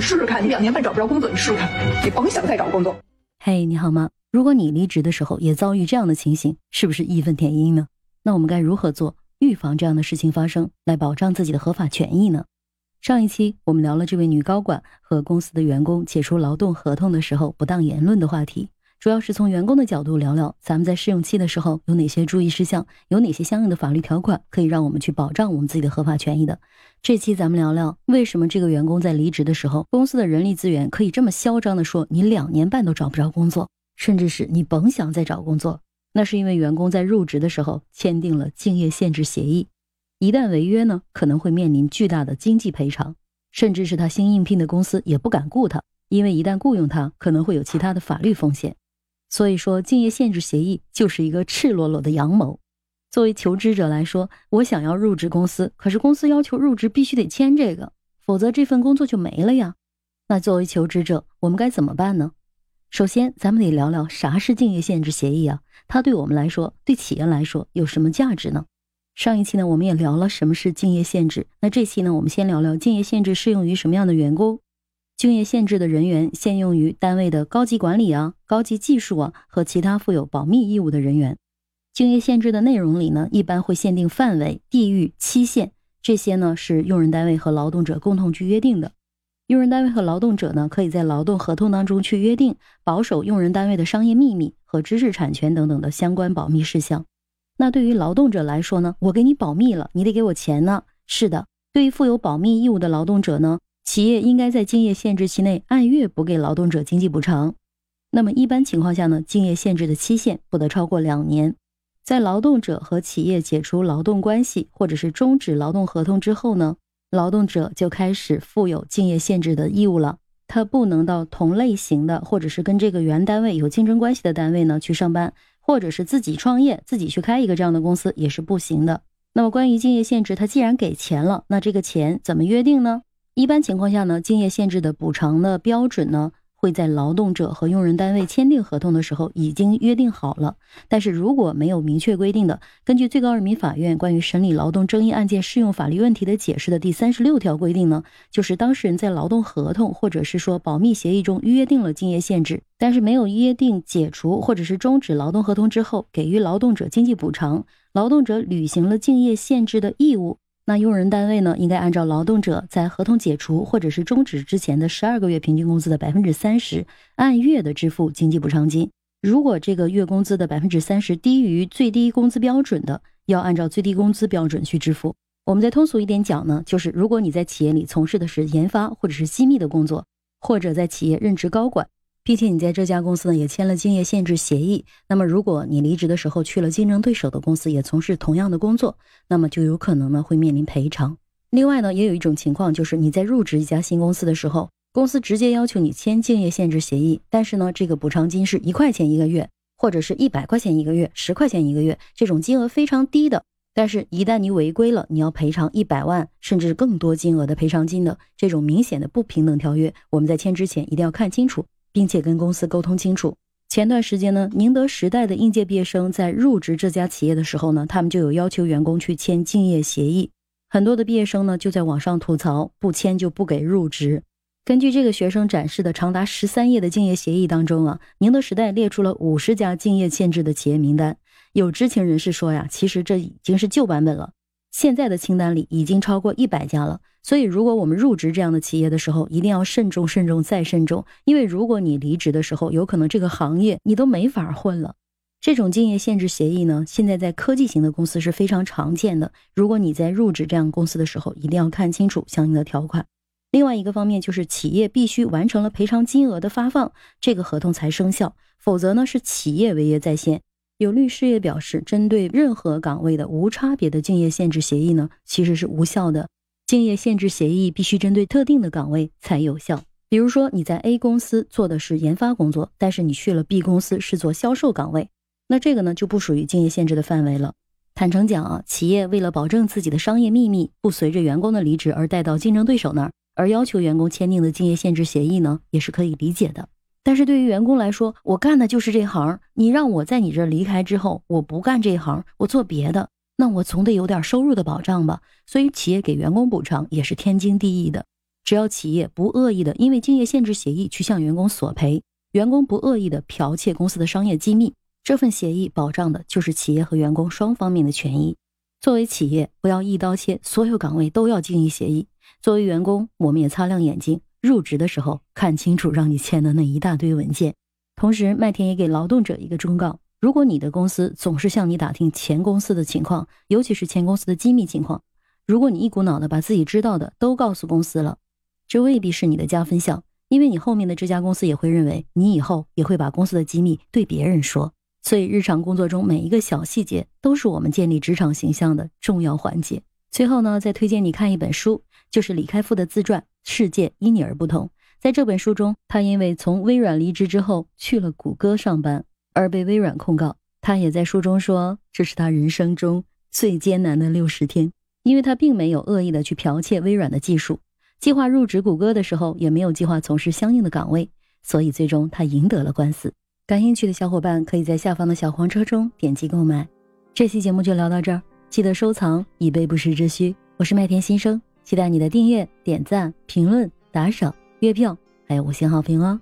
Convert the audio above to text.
试试看，你两年半找不着工作，你试试看，你甭想再找工作。嘿，你好吗？如果你离职的时候也遭遇这样的情形，是不是义愤填膺呢？那我们该如何做，预防这样的事情发生，来保障自己的合法权益呢？上一期我们聊了这位女高管和公司的员工解除劳动合同的时候不当言论的话题。主要是从员工的角度聊聊，咱们在试用期的时候有哪些注意事项，有哪些相应的法律条款可以让我们去保障我们自己的合法权益的。这期咱们聊聊为什么这个员工在离职的时候，公司的人力资源可以这么嚣张的说你两年半都找不着工作，甚至是你甭想再找工作。那是因为员工在入职的时候签订了竞业限制协议，一旦违约呢，可能会面临巨大的经济赔偿，甚至是他新应聘的公司也不敢雇他，因为一旦雇佣他，可能会有其他的法律风险。所以说，竞业限制协议就是一个赤裸裸的阳谋。作为求职者来说，我想要入职公司，可是公司要求入职必须得签这个，否则这份工作就没了呀。那作为求职者，我们该怎么办呢？首先，咱们得聊聊啥是竞业限制协议啊？它对我们来说，对企业来说有什么价值呢？上一期呢，我们也聊了什么是竞业限制。那这期呢，我们先聊聊竞业限制适用于什么样的员工。竞业限制的人员限用于单位的高级管理啊、高级技术啊和其他负有保密义务的人员。竞业限制的内容里呢，一般会限定范围、地域、期限，这些呢是用人单位和劳动者共同去约定的。用人单位和劳动者呢，可以在劳动合同当中去约定保守用人单位的商业秘密和知识产权等等的相关保密事项。那对于劳动者来说呢，我给你保密了，你得给我钱呢。是的，对于负有保密义务的劳动者呢。企业应该在竞业限制期内按月补给劳动者经济补偿。那么一般情况下呢，竞业限制的期限不得超过两年。在劳动者和企业解除劳动关系或者是终止劳动合同之后呢，劳动者就开始负有竞业限制的义务了。他不能到同类型的或者是跟这个原单位有竞争关系的单位呢去上班，或者是自己创业，自己去开一个这样的公司也是不行的。那么关于竞业限制，他既然给钱了，那这个钱怎么约定呢？一般情况下呢，竞业限制的补偿的标准呢，会在劳动者和用人单位签订合同的时候已经约定好了。但是如果没有明确规定的，根据最高人民法院关于审理劳动争议案件适用法律问题的解释的第三十六条规定呢，就是当事人在劳动合同或者是说保密协议中约定了竞业限制，但是没有约定解除或者是终止劳动合同之后给予劳动者经济补偿，劳动者履行了竞业限制的义务。那用人单位呢，应该按照劳动者在合同解除或者是终止之前的十二个月平均工资的百分之三十，按月的支付经济补偿金。如果这个月工资的百分之三十低于最低工资标准的，要按照最低工资标准去支付。我们再通俗一点讲呢，就是如果你在企业里从事的是研发或者是机密的工作，或者在企业任职高管。并且你在这家公司呢也签了竞业限制协议，那么如果你离职的时候去了竞争对手的公司，也从事同样的工作，那么就有可能呢会面临赔偿。另外呢，也有一种情况，就是你在入职一家新公司的时候，公司直接要求你签竞业限制协议，但是呢这个补偿金是一块钱一个月，或者是一百块钱一个月、十块钱一个月，这种金额非常低的，但是一旦你违规了，你要赔偿一百万甚至更多金额的赔偿金的这种明显的不平等条约，我们在签之前一定要看清楚。并且跟公司沟通清楚。前段时间呢，宁德时代的应届毕业生在入职这家企业的时候呢，他们就有要求员工去签竞业协议。很多的毕业生呢就在网上吐槽，不签就不给入职。根据这个学生展示的长达十三页的竞业协议当中啊，宁德时代列出了五十家竞业限制的企业名单。有知情人士说呀，其实这已经是旧版本了。现在的清单里已经超过一百家了，所以如果我们入职这样的企业的时候，一定要慎重、慎重再慎重。因为如果你离职的时候，有可能这个行业你都没法混了。这种竞业限制协议呢，现在在科技型的公司是非常常见的。如果你在入职这样公司的时候，一定要看清楚相应的条款。另外一个方面就是企业必须完成了赔偿金额的发放，这个合同才生效，否则呢是企业违约在先。有律师也表示，针对任何岗位的无差别的竞业限制协议呢，其实是无效的。竞业限制协议必须针对特定的岗位才有效。比如说，你在 A 公司做的是研发工作，但是你去了 B 公司是做销售岗位，那这个呢就不属于竞业限制的范围了。坦诚讲啊，企业为了保证自己的商业秘密不随着员工的离职而带到竞争对手那儿，而要求员工签订的竞业限制协议呢，也是可以理解的。但是对于员工来说，我干的就是这行，你让我在你这儿离开之后，我不干这行，我做别的，那我总得有点收入的保障吧。所以企业给员工补偿也是天经地义的。只要企业不恶意的因为竞业限制协议去向员工索赔，员工不恶意的剽窃公司的商业机密，这份协议保障的就是企业和员工双方面的权益。作为企业，不要一刀切，所有岗位都要竞业协议；作为员工，我们也擦亮眼睛，入职的时候看清楚让你签的那一大堆文件。同时，麦田也给劳动者一个忠告：如果你的公司总是向你打听前公司的情况，尤其是前公司的机密情况，如果你一股脑的把自己知道的都告诉公司了，这未必是你的加分项，因为你后面的这家公司也会认为你以后也会把公司的机密对别人说。所以，日常工作中每一个小细节都是我们建立职场形象的重要环节。最后呢，再推荐你看一本书，就是李开复的自传《世界因你而不同》。在这本书中，他因为从微软离职之后去了谷歌上班，而被微软控告。他也在书中说，这是他人生中最艰难的六十天，因为他并没有恶意的去剽窃微软的技术，计划入职谷歌的时候也没有计划从事相应的岗位，所以最终他赢得了官司。感兴趣的小伙伴可以在下方的小黄车中点击购买。这期节目就聊到这儿，记得收藏以备不时之需。我是麦田新生，期待你的订阅、点赞、评论、打赏、月票，还有五星好评哦。